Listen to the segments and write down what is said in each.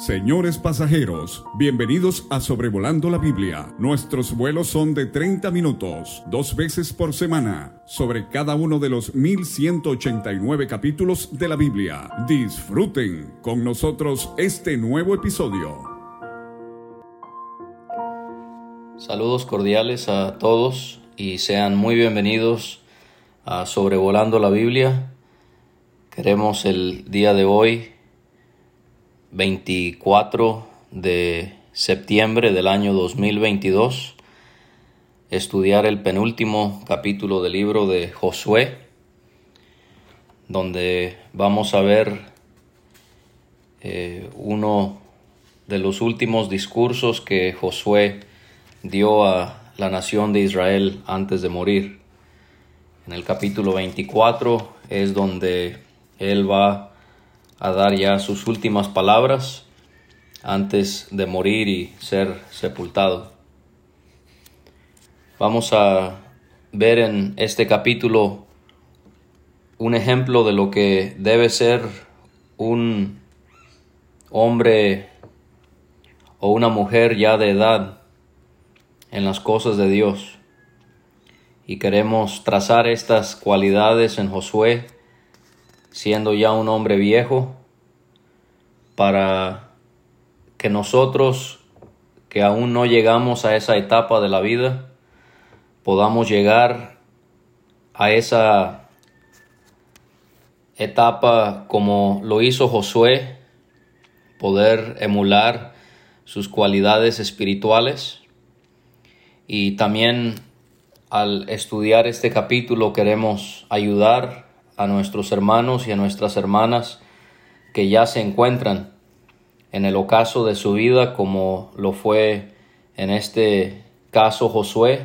Señores pasajeros, bienvenidos a Sobrevolando la Biblia. Nuestros vuelos son de 30 minutos, dos veces por semana, sobre cada uno de los 1189 capítulos de la Biblia. Disfruten con nosotros este nuevo episodio. Saludos cordiales a todos y sean muy bienvenidos a Sobrevolando la Biblia. Queremos el día de hoy 24 de septiembre del año 2022 estudiar el penúltimo capítulo del libro de Josué, donde vamos a ver eh, uno de los últimos discursos que Josué dio a la nación de Israel antes de morir. En el capítulo 24 es donde él va a dar ya sus últimas palabras antes de morir y ser sepultado. Vamos a ver en este capítulo un ejemplo de lo que debe ser un hombre o una mujer ya de edad en las cosas de Dios. Y queremos trazar estas cualidades en Josué siendo ya un hombre viejo, para que nosotros que aún no llegamos a esa etapa de la vida, podamos llegar a esa etapa como lo hizo Josué, poder emular sus cualidades espirituales. Y también al estudiar este capítulo queremos ayudar a nuestros hermanos y a nuestras hermanas que ya se encuentran en el ocaso de su vida como lo fue en este caso Josué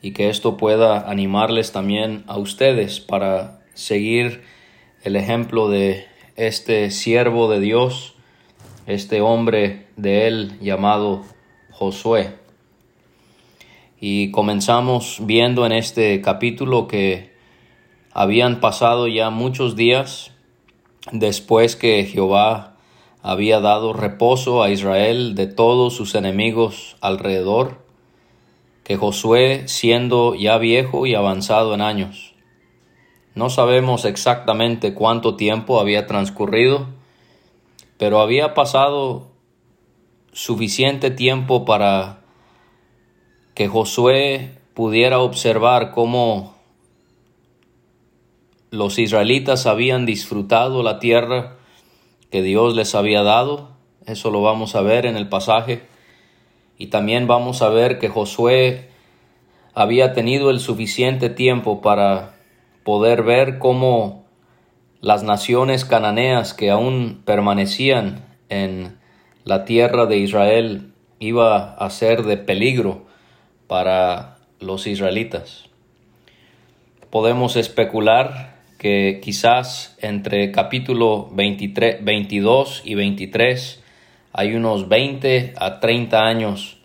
y que esto pueda animarles también a ustedes para seguir el ejemplo de este siervo de Dios, este hombre de él llamado Josué. Y comenzamos viendo en este capítulo que habían pasado ya muchos días después que Jehová había dado reposo a Israel de todos sus enemigos alrededor, que Josué, siendo ya viejo y avanzado en años, no sabemos exactamente cuánto tiempo había transcurrido, pero había pasado suficiente tiempo para que Josué pudiera observar cómo los israelitas habían disfrutado la tierra que Dios les había dado. Eso lo vamos a ver en el pasaje. Y también vamos a ver que Josué había tenido el suficiente tiempo para poder ver cómo las naciones cananeas que aún permanecían en la tierra de Israel iba a ser de peligro para los israelitas. Podemos especular que quizás entre capítulo 23, 22 y 23 hay unos 20 a 30 años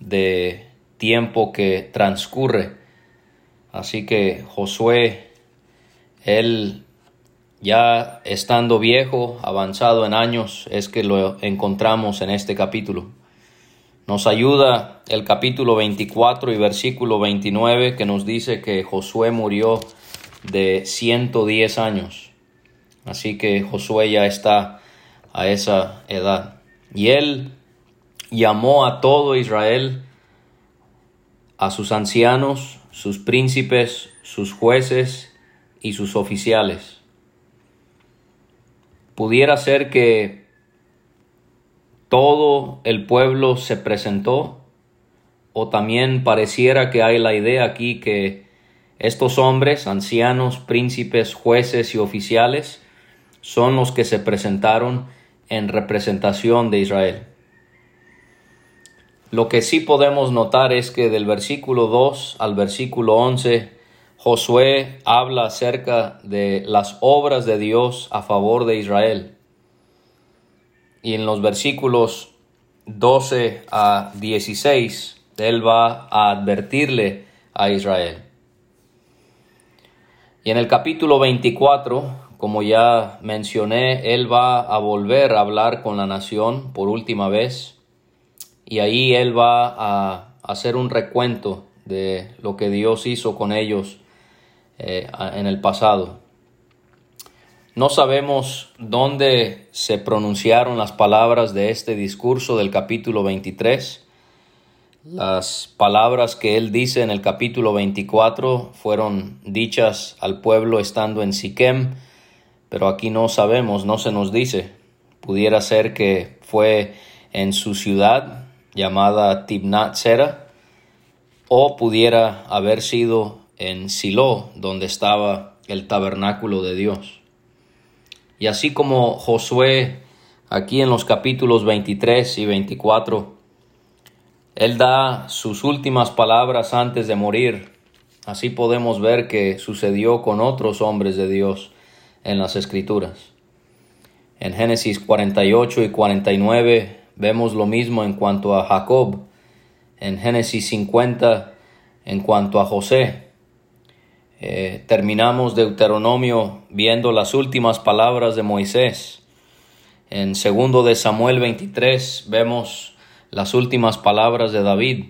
de tiempo que transcurre. Así que Josué, él ya estando viejo, avanzado en años, es que lo encontramos en este capítulo. Nos ayuda el capítulo 24 y versículo 29 que nos dice que Josué murió de 110 años. Así que Josué ya está a esa edad. Y él llamó a todo Israel, a sus ancianos, sus príncipes, sus jueces y sus oficiales. Pudiera ser que todo el pueblo se presentó, o también pareciera que hay la idea aquí que estos hombres, ancianos, príncipes, jueces y oficiales, son los que se presentaron en representación de Israel. Lo que sí podemos notar es que del versículo 2 al versículo 11, Josué habla acerca de las obras de Dios a favor de Israel. Y en los versículos 12 a 16, él va a advertirle a Israel. Y en el capítulo 24 como ya mencioné, él va a volver a hablar con la nación por última vez y ahí él va a hacer un recuento de lo que Dios hizo con ellos eh, en el pasado. No sabemos dónde se pronunciaron las palabras de este discurso del capítulo 23. Las palabras que él dice en el capítulo 24 fueron dichas al pueblo estando en Siquem, pero aquí no sabemos, no se nos dice. Pudiera ser que fue en su ciudad llamada Tibnat Sera, o pudiera haber sido en Silo, donde estaba el tabernáculo de Dios. Y así como Josué, aquí en los capítulos 23 y 24, él da sus últimas palabras antes de morir. Así podemos ver que sucedió con otros hombres de Dios en las Escrituras. En Génesis 48 y 49 vemos lo mismo en cuanto a Jacob. En Génesis 50 en cuanto a José. Eh, terminamos Deuteronomio viendo las últimas palabras de Moisés. En segundo de Samuel 23 vemos las últimas palabras de David.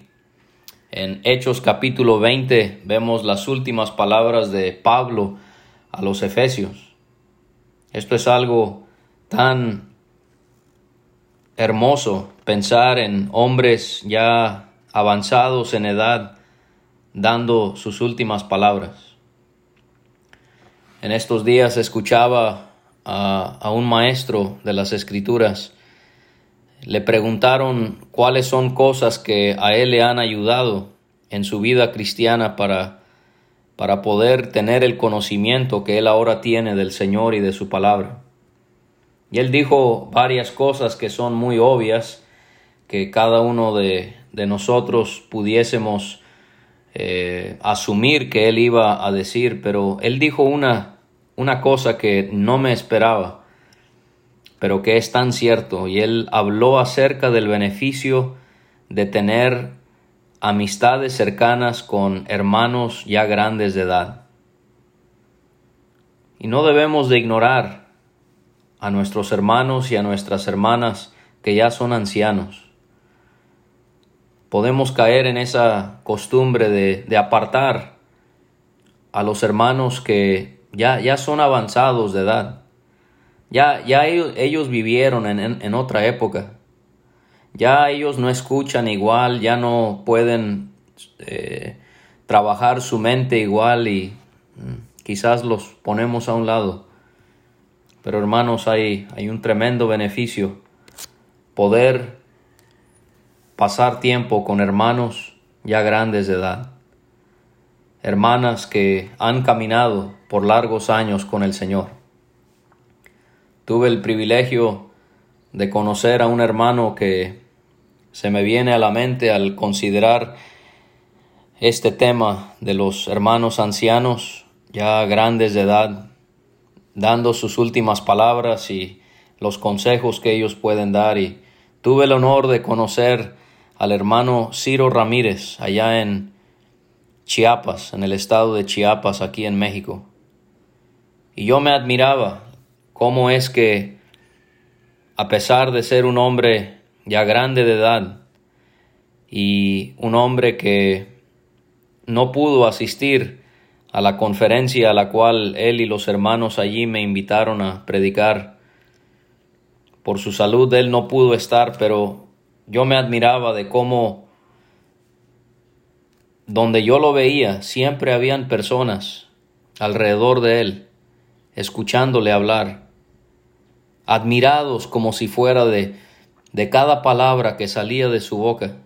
En Hechos capítulo 20 vemos las últimas palabras de Pablo a los Efesios. Esto es algo tan hermoso pensar en hombres ya avanzados en edad dando sus últimas palabras. En estos días escuchaba a, un maestro de las escrituras. Le preguntaron cuáles son cosas que a él le han ayudado en su vida cristiana para, para poder tener el conocimiento que él ahora tiene del Señor y de su palabra. Y él dijo varias cosas que son muy obvias, que cada uno de, de nosotros pudiésemos eh, asumir que él iba a decir, pero él dijo una una cosa que no me esperaba, pero que es tan cierto, y él habló acerca del beneficio de tener amistades cercanas con hermanos ya grandes de edad. Y no debemos de ignorar a nuestros hermanos y a nuestras hermanas que ya son ancianos. Podemos caer en esa costumbre de, de apartar a los hermanos que ya, son avanzados de edad. Ya, ya ellos, vivieron en, otra época. Ya ellos no escuchan igual, ya no pueden eh, trabajar su mente igual y mm, quizás los ponemos a un lado. Pero hermanos, hay, hay un tremendo beneficio poder pasar tiempo con hermanos ya grandes de edad hermanas que han caminado por largos años con el Señor. Tuve el privilegio de conocer a un hermano que se me viene a la mente al considerar este tema de los hermanos ancianos ya grandes de edad, dando sus últimas palabras y los consejos que ellos pueden dar. Y tuve el honor de conocer al hermano Ciro Ramírez allá en Chiapas, en el estado de Chiapas, aquí en México. Y yo me admiraba cómo es que, a pesar de ser un hombre ya grande de edad y un hombre que no pudo asistir a la conferencia a la cual él y los hermanos allí me invitaron a predicar, por su salud él no pudo estar, pero yo me admiraba de cómo donde yo lo veía, siempre habían personas alrededor de él, escuchándole hablar, admirados como si fuera de, de cada palabra que salía de su boca.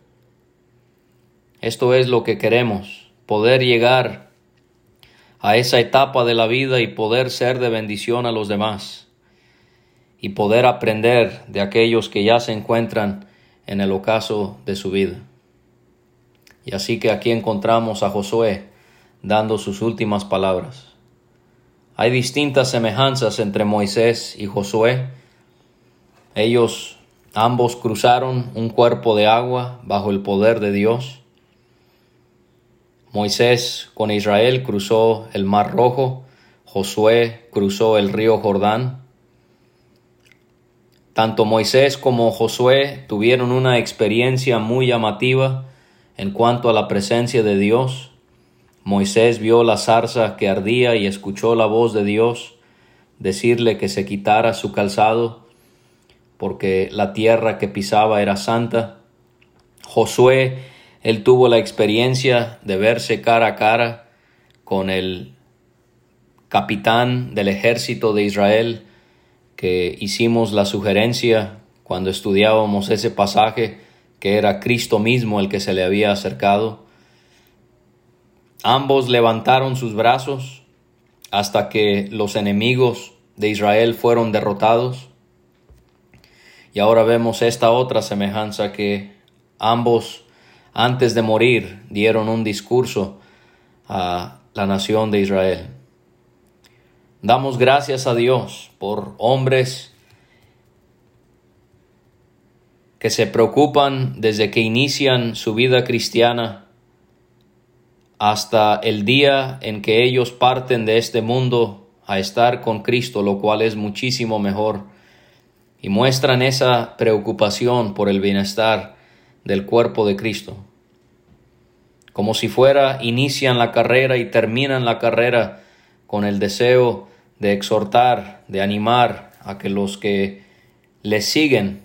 Esto es lo que queremos, poder llegar a esa etapa de la vida y poder ser de bendición a los demás y poder aprender de aquellos que ya se encuentran en el ocaso de su vida. Y así que aquí encontramos a Josué dando sus últimas palabras. Hay distintas semejanzas entre Moisés y Josué. Ellos ambos cruzaron un cuerpo de agua bajo el poder de Dios. Moisés con Israel cruzó el mar rojo, Josué cruzó el río Jordán. Tanto Moisés como Josué tuvieron una experiencia muy llamativa en cuanto a la presencia de Dios. Moisés vio la zarza que ardía y escuchó la voz de Dios decirle que se quitara su calzado porque la tierra que pisaba era santa. Josué, él tuvo la experiencia de verse cara a cara con el capitán del ejército de Israel, que hicimos la sugerencia cuando estudiábamos ese pasaje, que era Cristo mismo el que se le había acercado. Ambos levantaron sus brazos hasta que los enemigos de Israel fueron derrotados. Y ahora vemos esta otra semejanza que ambos antes de morir dieron un discurso a la nación de Israel. Damos gracias a Dios por hombres que se preocupan desde que inician su vida cristiana hasta el día en que ellos parten de este mundo a estar con Cristo, lo cual es muchísimo mejor, y muestran esa preocupación por el bienestar del cuerpo de Cristo. Como si fuera, inician la carrera y terminan la carrera con el deseo de exhortar, de animar a que los que les siguen,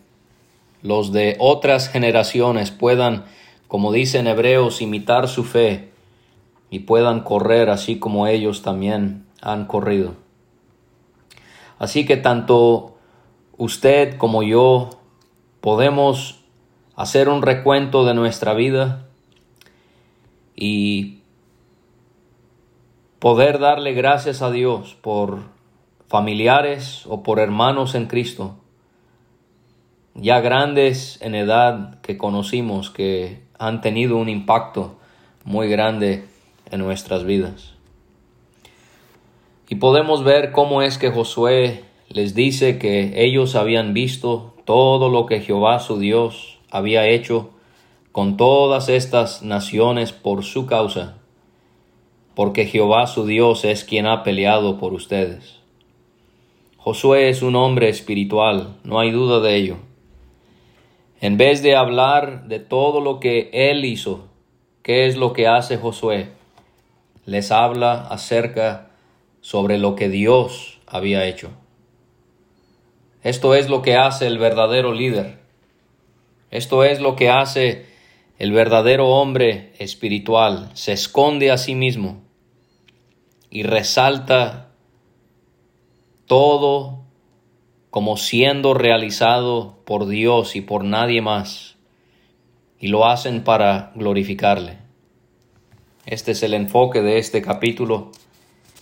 los de otras generaciones, puedan, como dicen hebreos, imitar su fe y puedan correr así como ellos también han corrido. Así que tanto usted como yo podemos hacer un recuento de nuestra vida y poder darle gracias a Dios por familiares o por hermanos en Cristo, ya grandes en edad que conocimos, que han tenido un impacto muy grande en nuestras vidas. Y podemos ver cómo es que Josué les dice que ellos habían visto todo lo que Jehová su Dios había hecho con todas estas naciones por su causa porque Jehová su Dios es quien ha peleado por ustedes. Josué es un hombre espiritual, no hay duda de ello. En vez de hablar de todo lo que él hizo, ¿qué es lo que hace Josué? Les habla acerca sobre lo que Dios había hecho. Esto es lo que hace el verdadero líder. Esto es lo que hace el verdadero hombre espiritual. Se esconde a sí mismo y resalta todo como siendo realizado por Dios y por nadie más, y lo hacen para glorificarle. Este es el enfoque de este capítulo.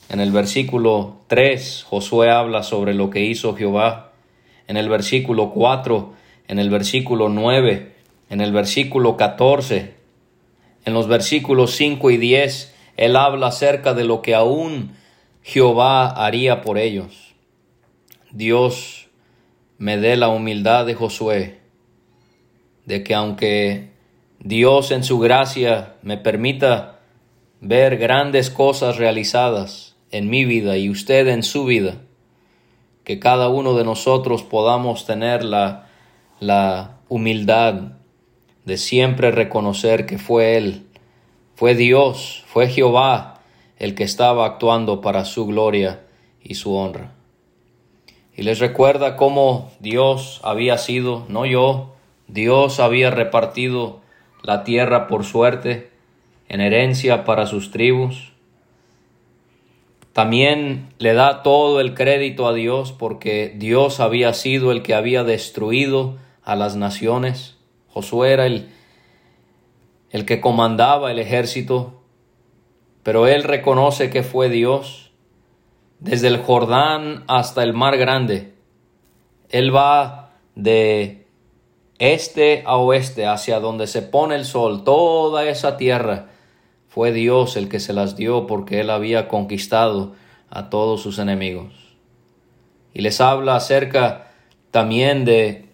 En el versículo 3, Josué habla sobre lo que hizo Jehová. En el versículo 4, en el versículo 9, en el versículo 14, en los versículos 5 y 10, él habla acerca de lo que aún Jehová haría por ellos. Dios me dé la humildad de Josué, de que aunque Dios en su gracia me permita ver grandes cosas realizadas en mi vida y usted en su vida, que cada uno de nosotros podamos tener la, la humildad de siempre reconocer que fue Él fue Dios, fue Jehová el que estaba actuando para su gloria y su honra. Y les recuerda cómo Dios había sido, no yo, Dios había repartido la tierra por suerte, en herencia para sus tribus. También le da todo el crédito a Dios porque Dios había sido el que había destruido a las naciones. Josué era el el que comandaba el ejército, pero él reconoce que fue Dios. Desde el Jordán hasta el mar grande, él va de este a oeste, hacia donde se pone el sol, toda esa tierra, fue Dios el que se las dio porque él había conquistado a todos sus enemigos. Y les habla acerca también de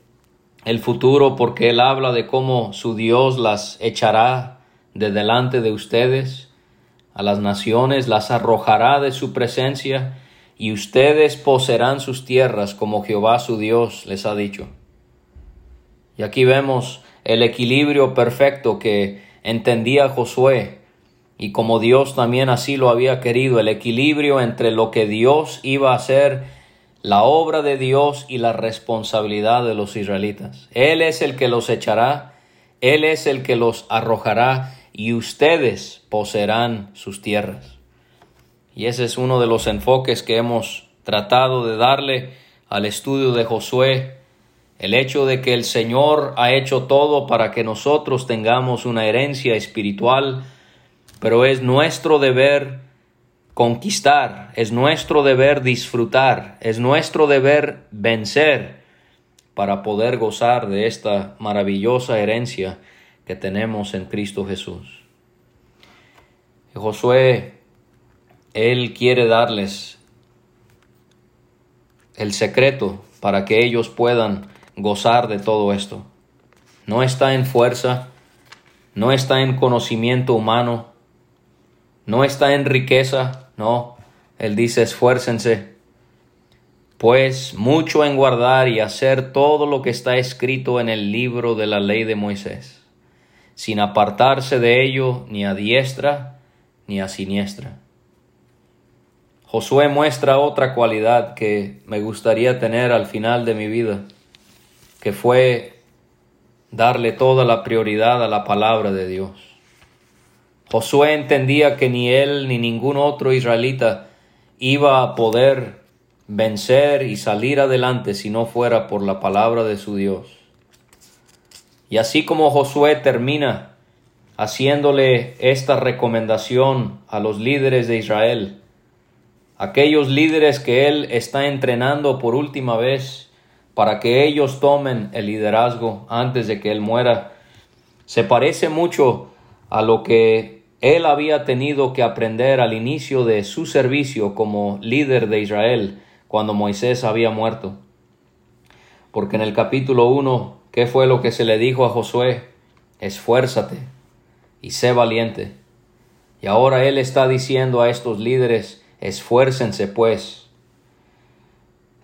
el futuro porque Él habla de cómo su Dios las echará de delante de ustedes a las naciones, las arrojará de su presencia y ustedes poseerán sus tierras como Jehová su Dios les ha dicho. Y aquí vemos el equilibrio perfecto que entendía Josué y como Dios también así lo había querido, el equilibrio entre lo que Dios iba a hacer, la obra de Dios y la responsabilidad de los israelitas. Él es el que los echará, Él es el que los arrojará y ustedes poseerán sus tierras. Y ese es uno de los enfoques que hemos tratado de darle al estudio de Josué, el hecho de que el Señor ha hecho todo para que nosotros tengamos una herencia espiritual, pero es nuestro deber conquistar, es nuestro deber disfrutar, es nuestro deber vencer para poder gozar de esta maravillosa herencia que tenemos en Cristo Jesús. Josué, él quiere darles el secreto para que ellos puedan gozar de todo esto. No está en fuerza, no está en conocimiento humano, no está en riqueza, no. Él dice esfuércense, pues mucho en guardar y hacer todo lo que está escrito en el libro de la ley de Moisés, sin apartarse de ello ni a diestra ni a siniestra. Josué muestra otra cualidad que me gustaría tener al final de mi vida, que fue darle toda la prioridad a la palabra de Dios. Josué entendía que ni él ni ningún otro israelita iba a poder vencer y salir adelante si no fuera por la palabra de su Dios. Y así como Josué termina haciéndole esta recomendación a los líderes de Israel, aquellos líderes que él está entrenando por última vez para que ellos tomen el liderazgo antes de que él muera, se parece mucho a lo que él había tenido que aprender al inicio de su servicio como líder de Israel cuando Moisés había muerto. Porque en el capítulo 1, ¿qué fue lo que se le dijo a Josué? Esfuérzate y sé valiente. Y ahora él está diciendo a estos líderes, esfuércense pues.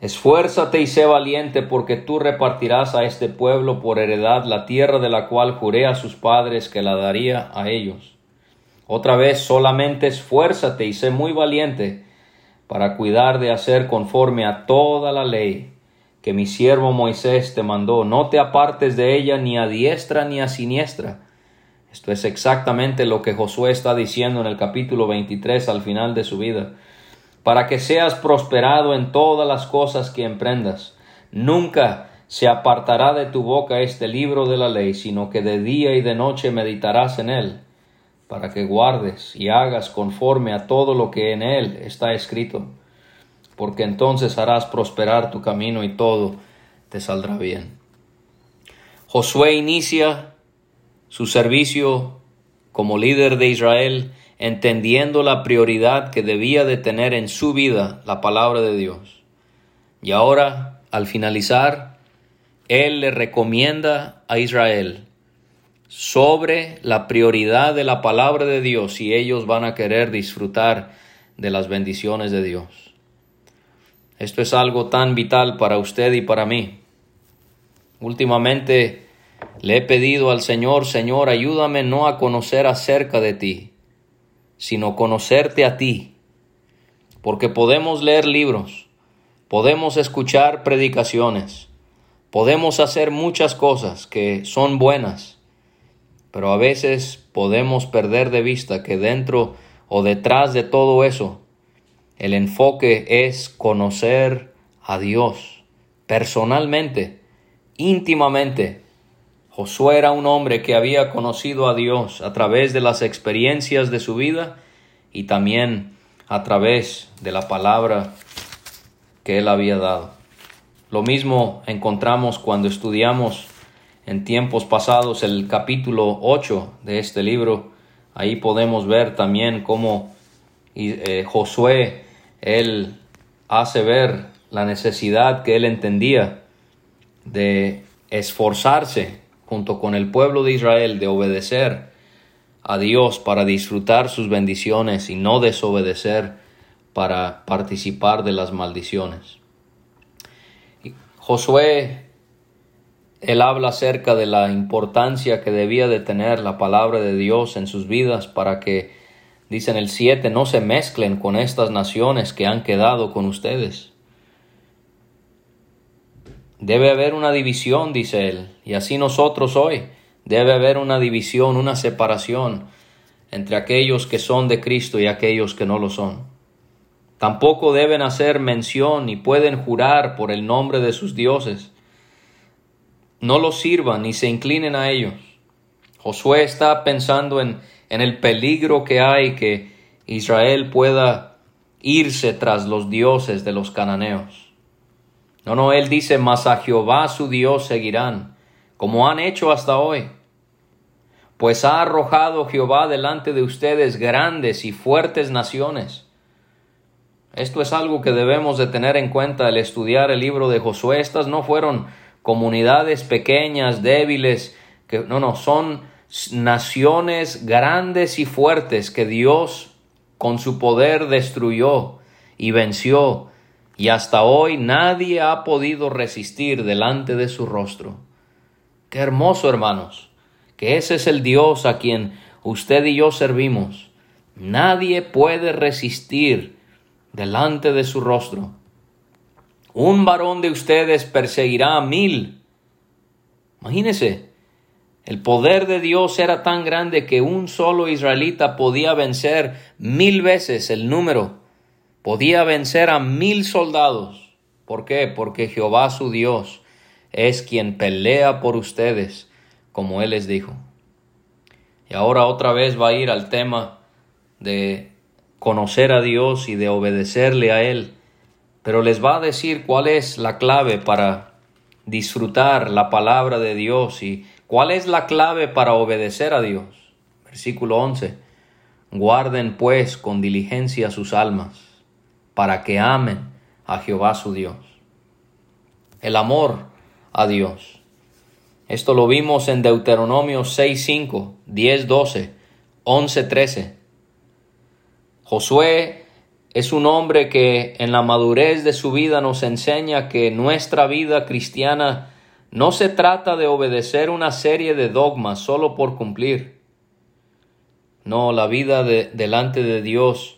Esfuérzate y sé valiente porque tú repartirás a este pueblo por heredad la tierra de la cual juré a sus padres que la daría a ellos otra vez solamente esfuérzate y sé muy valiente para cuidar de hacer conforme a toda la ley que mi siervo Moisés te mandó. No te apartes de ella ni a diestra ni a siniestra. Esto es exactamente lo que Josué está diciendo en el capítulo 23 al final de su vida. Para que seas prosperado en todas las cosas que emprendas. Nunca se apartará de tu boca este libro de la ley, sino que de día y de noche meditarás en él para que guardes y hagas conforme a todo lo que en él está escrito, porque entonces harás prosperar tu camino y todo te saldrá bien. Josué inicia su servicio como líder de Israel entendiendo la prioridad que debía de tener en su vida la palabra de Dios. Y ahora, al finalizar, él le recomienda a Israel sobre la prioridad de la palabra de Dios y ellos van a querer disfrutar de las bendiciones de Dios. Esto es algo tan vital para usted y para mí. Últimamente le he pedido al Señor, Señor, ayúdame no a conocer acerca de ti, sino conocerte a ti. Porque podemos leer libros, podemos escuchar predicaciones, podemos hacer muchas cosas que son buenas, pero a veces podemos perder de vista que dentro o detrás de todo eso, el enfoque es conocer a Dios personalmente, íntimamente. Josué era un hombre que había conocido a Dios a través de las experiencias de su vida y también a través de la palabra que él había dado. Lo mismo encontramos cuando estudiamos en tiempos pasados el capítulo 8 de este libro. Ahí podemos ver también cómo eh, Josué, él hace ver la necesidad que él entendía de esforzarse junto con el pueblo de Israel de obedecer a Dios para disfrutar sus bendiciones y no desobedecer para participar de las maldiciones. Josué, él habla acerca de la importancia que debía de tener la palabra de Dios en sus vidas para que, dicen el 7, no se mezclen con estas naciones que han quedado con ustedes. Debe haber una división, dice él, y así nosotros hoy. Debe haber una división, una separación entre aquellos que son de Cristo y aquellos que no lo son. Tampoco deben hacer mención ni pueden jurar por el nombre de sus dioses. No los sirvan ni se inclinen a ellos. Josué está pensando en, en el peligro que hay que Israel pueda irse tras los dioses de los cananeos. No, no, él dice, mas a Jehová su Dios seguirán, como han hecho hasta hoy. Pues ha arrojado Jehová delante de ustedes grandes y fuertes naciones esto es algo que debemos de tener en cuenta al estudiar el libro de Josué. Estas no fueron comunidades pequeñas, débiles, que no, no, son naciones grandes y fuertes que Dios con su poder destruyó y venció, y hasta hoy nadie ha podido resistir delante de su rostro. Qué hermoso, hermanos, que ese es el Dios a quien usted y yo servimos. Nadie puede resistir delante de su rostro. Un varón de ustedes perseguirá a mil. Imagínese, el poder de Dios era tan grande que un solo israelita podía vencer mil veces el número, podía vencer a mil soldados. ¿Por qué? Porque Jehová su Dios es quien pelea por ustedes, como Él les dijo. Y ahora otra vez va a ir al tema de conocer a Dios y de obedecerle a Él, pero les va a decir cuál es la clave para disfrutar la palabra de Dios y cuál es la clave para obedecer a Dios. Versículo 11. Guarden pues con diligencia sus almas, para que amen a Jehová su Dios. El amor a Dios. Esto lo vimos en Deuteronomio 6, 5, 10, 12, 11, 13. Josué es un hombre que en la madurez de su vida nos enseña que nuestra vida cristiana no se trata de obedecer una serie de dogmas solo por cumplir. No, la vida de, delante de Dios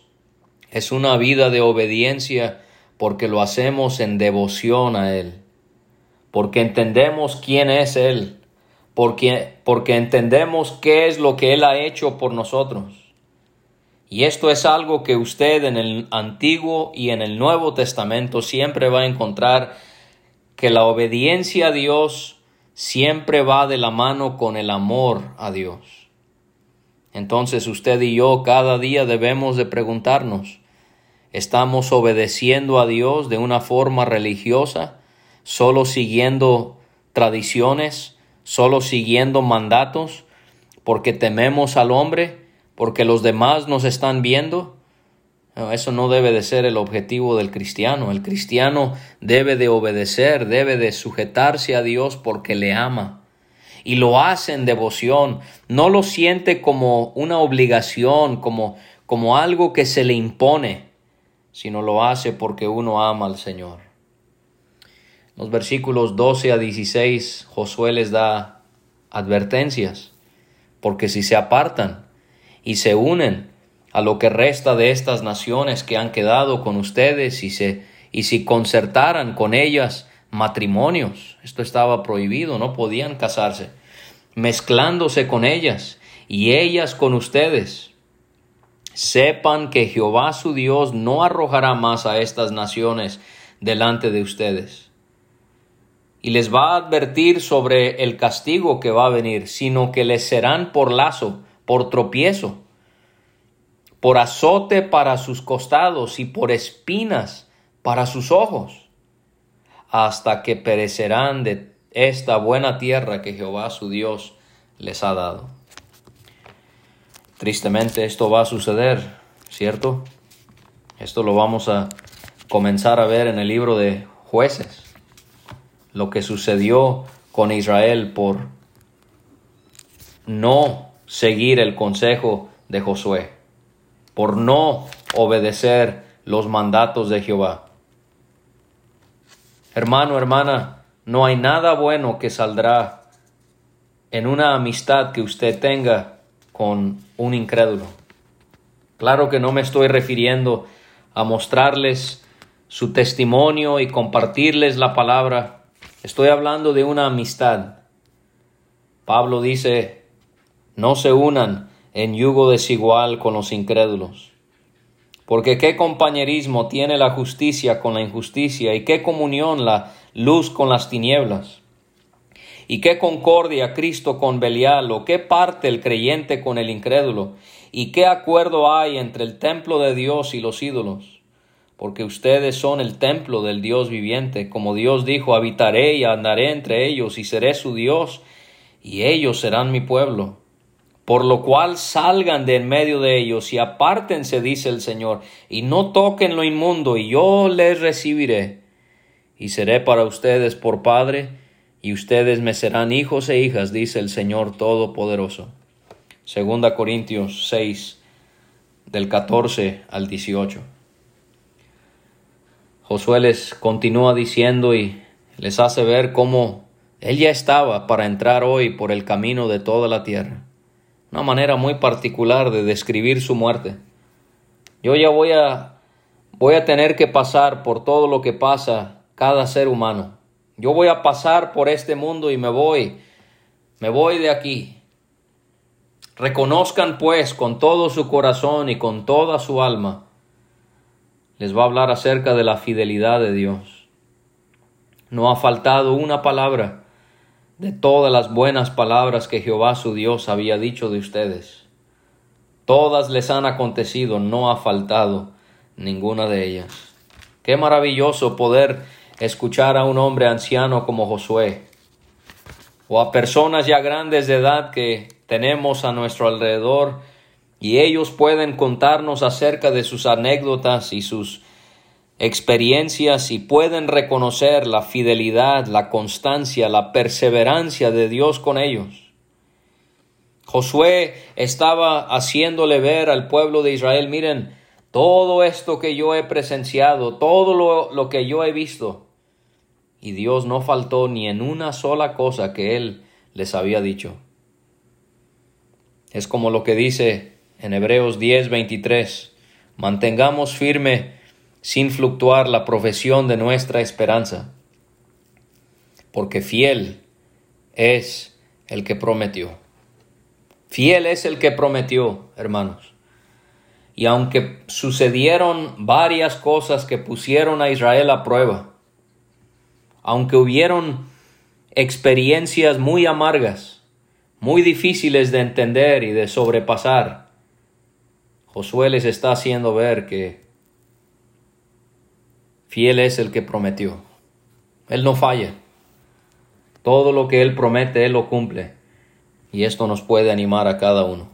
es una vida de obediencia porque lo hacemos en devoción a Él, porque entendemos quién es Él, porque, porque entendemos qué es lo que Él ha hecho por nosotros. Y esto es algo que usted en el Antiguo y en el Nuevo Testamento siempre va a encontrar, que la obediencia a Dios siempre va de la mano con el amor a Dios. Entonces usted y yo cada día debemos de preguntarnos, ¿estamos obedeciendo a Dios de una forma religiosa, solo siguiendo tradiciones, solo siguiendo mandatos, porque tememos al hombre? Porque los demás nos están viendo. Eso no debe de ser el objetivo del cristiano. El cristiano debe de obedecer, debe de sujetarse a Dios porque le ama. Y lo hace en devoción. No lo siente como una obligación, como, como algo que se le impone, sino lo hace porque uno ama al Señor. Los versículos 12 a 16, Josué les da advertencias, porque si se apartan, y se unen a lo que resta de estas naciones que han quedado con ustedes y se y si concertaran con ellas matrimonios, esto estaba prohibido, no podían casarse, mezclándose con ellas y ellas con ustedes. Sepan que Jehová su Dios no arrojará más a estas naciones delante de ustedes. Y les va a advertir sobre el castigo que va a venir, sino que les serán por lazo por tropiezo, por azote para sus costados y por espinas para sus ojos, hasta que perecerán de esta buena tierra que Jehová su Dios les ha dado. Tristemente esto va a suceder, ¿cierto? Esto lo vamos a comenzar a ver en el libro de jueces, lo que sucedió con Israel por no seguir el consejo de Josué, por no obedecer los mandatos de Jehová. Hermano, hermana, no hay nada bueno que saldrá en una amistad que usted tenga con un incrédulo. Claro que no me estoy refiriendo a mostrarles su testimonio y compartirles la palabra. Estoy hablando de una amistad. Pablo dice, no se unan en yugo desigual con los incrédulos. Porque qué compañerismo tiene la justicia con la injusticia y qué comunión la luz con las tinieblas. Y qué concordia Cristo con Belial o qué parte el creyente con el incrédulo y qué acuerdo hay entre el templo de Dios y los ídolos. Porque ustedes son el templo del Dios viviente, como Dios dijo, habitaré y andaré entre ellos y seré su Dios y ellos serán mi pueblo por lo cual salgan de en medio de ellos y apártense, dice el Señor, y no toquen lo inmundo, y yo les recibiré, y seré para ustedes por Padre, y ustedes me serán hijos e hijas, dice el Señor Todopoderoso. Segunda Corintios 6, del 14 al 18. Josué les continúa diciendo y les hace ver cómo él ya estaba para entrar hoy por el camino de toda la tierra una manera muy particular de describir su muerte. Yo ya voy a voy a tener que pasar por todo lo que pasa cada ser humano. Yo voy a pasar por este mundo y me voy, me voy de aquí. Reconozcan pues con todo su corazón y con toda su alma. Les va a hablar acerca de la fidelidad de Dios. No ha faltado una palabra de todas las buenas palabras que Jehová su Dios había dicho de ustedes. Todas les han acontecido, no ha faltado ninguna de ellas. Qué maravilloso poder escuchar a un hombre anciano como Josué, o a personas ya grandes de edad que tenemos a nuestro alrededor, y ellos pueden contarnos acerca de sus anécdotas y sus experiencias y pueden reconocer la fidelidad, la constancia, la perseverancia de Dios con ellos. Josué estaba haciéndole ver al pueblo de Israel, miren, todo esto que yo he presenciado, todo lo, lo que yo he visto. Y Dios no faltó ni en una sola cosa que Él les había dicho. Es como lo que dice en Hebreos 10, 23, mantengamos firme sin fluctuar la profesión de nuestra esperanza, porque fiel es el que prometió. Fiel es el que prometió, hermanos. Y aunque sucedieron varias cosas que pusieron a Israel a prueba, aunque hubieron experiencias muy amargas, muy difíciles de entender y de sobrepasar, Josué les está haciendo ver que Fiel es el que prometió. Él no falla. Todo lo que Él promete, Él lo cumple. Y esto nos puede animar a cada uno.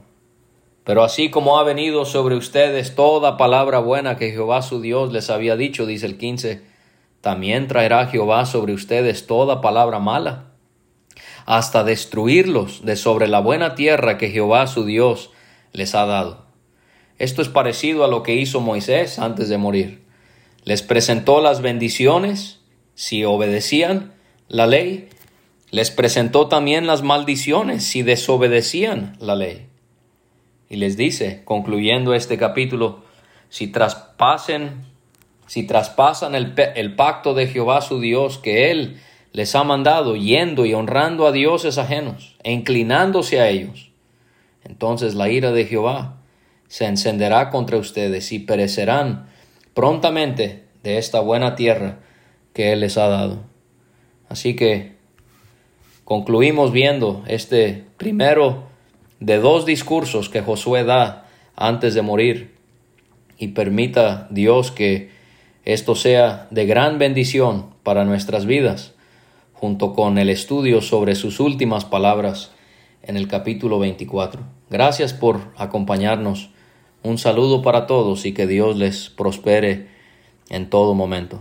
Pero así como ha venido sobre ustedes toda palabra buena que Jehová su Dios les había dicho, dice el 15, también traerá Jehová sobre ustedes toda palabra mala, hasta destruirlos de sobre la buena tierra que Jehová su Dios les ha dado. Esto es parecido a lo que hizo Moisés antes de morir. Les presentó las bendiciones si obedecían la ley. Les presentó también las maldiciones si desobedecían la ley. Y les dice, concluyendo este capítulo, si traspasen, si traspasan el, el pacto de Jehová su Dios que Él les ha mandado, yendo y honrando a dioses ajenos e inclinándose a ellos, entonces la ira de Jehová se encenderá contra ustedes y perecerán prontamente de esta buena tierra que Él les ha dado. Así que concluimos viendo este primero de dos discursos que Josué da antes de morir y permita Dios que esto sea de gran bendición para nuestras vidas, junto con el estudio sobre sus últimas palabras en el capítulo 24. Gracias por acompañarnos un saludo para todos y que Dios les prospere en todo momento.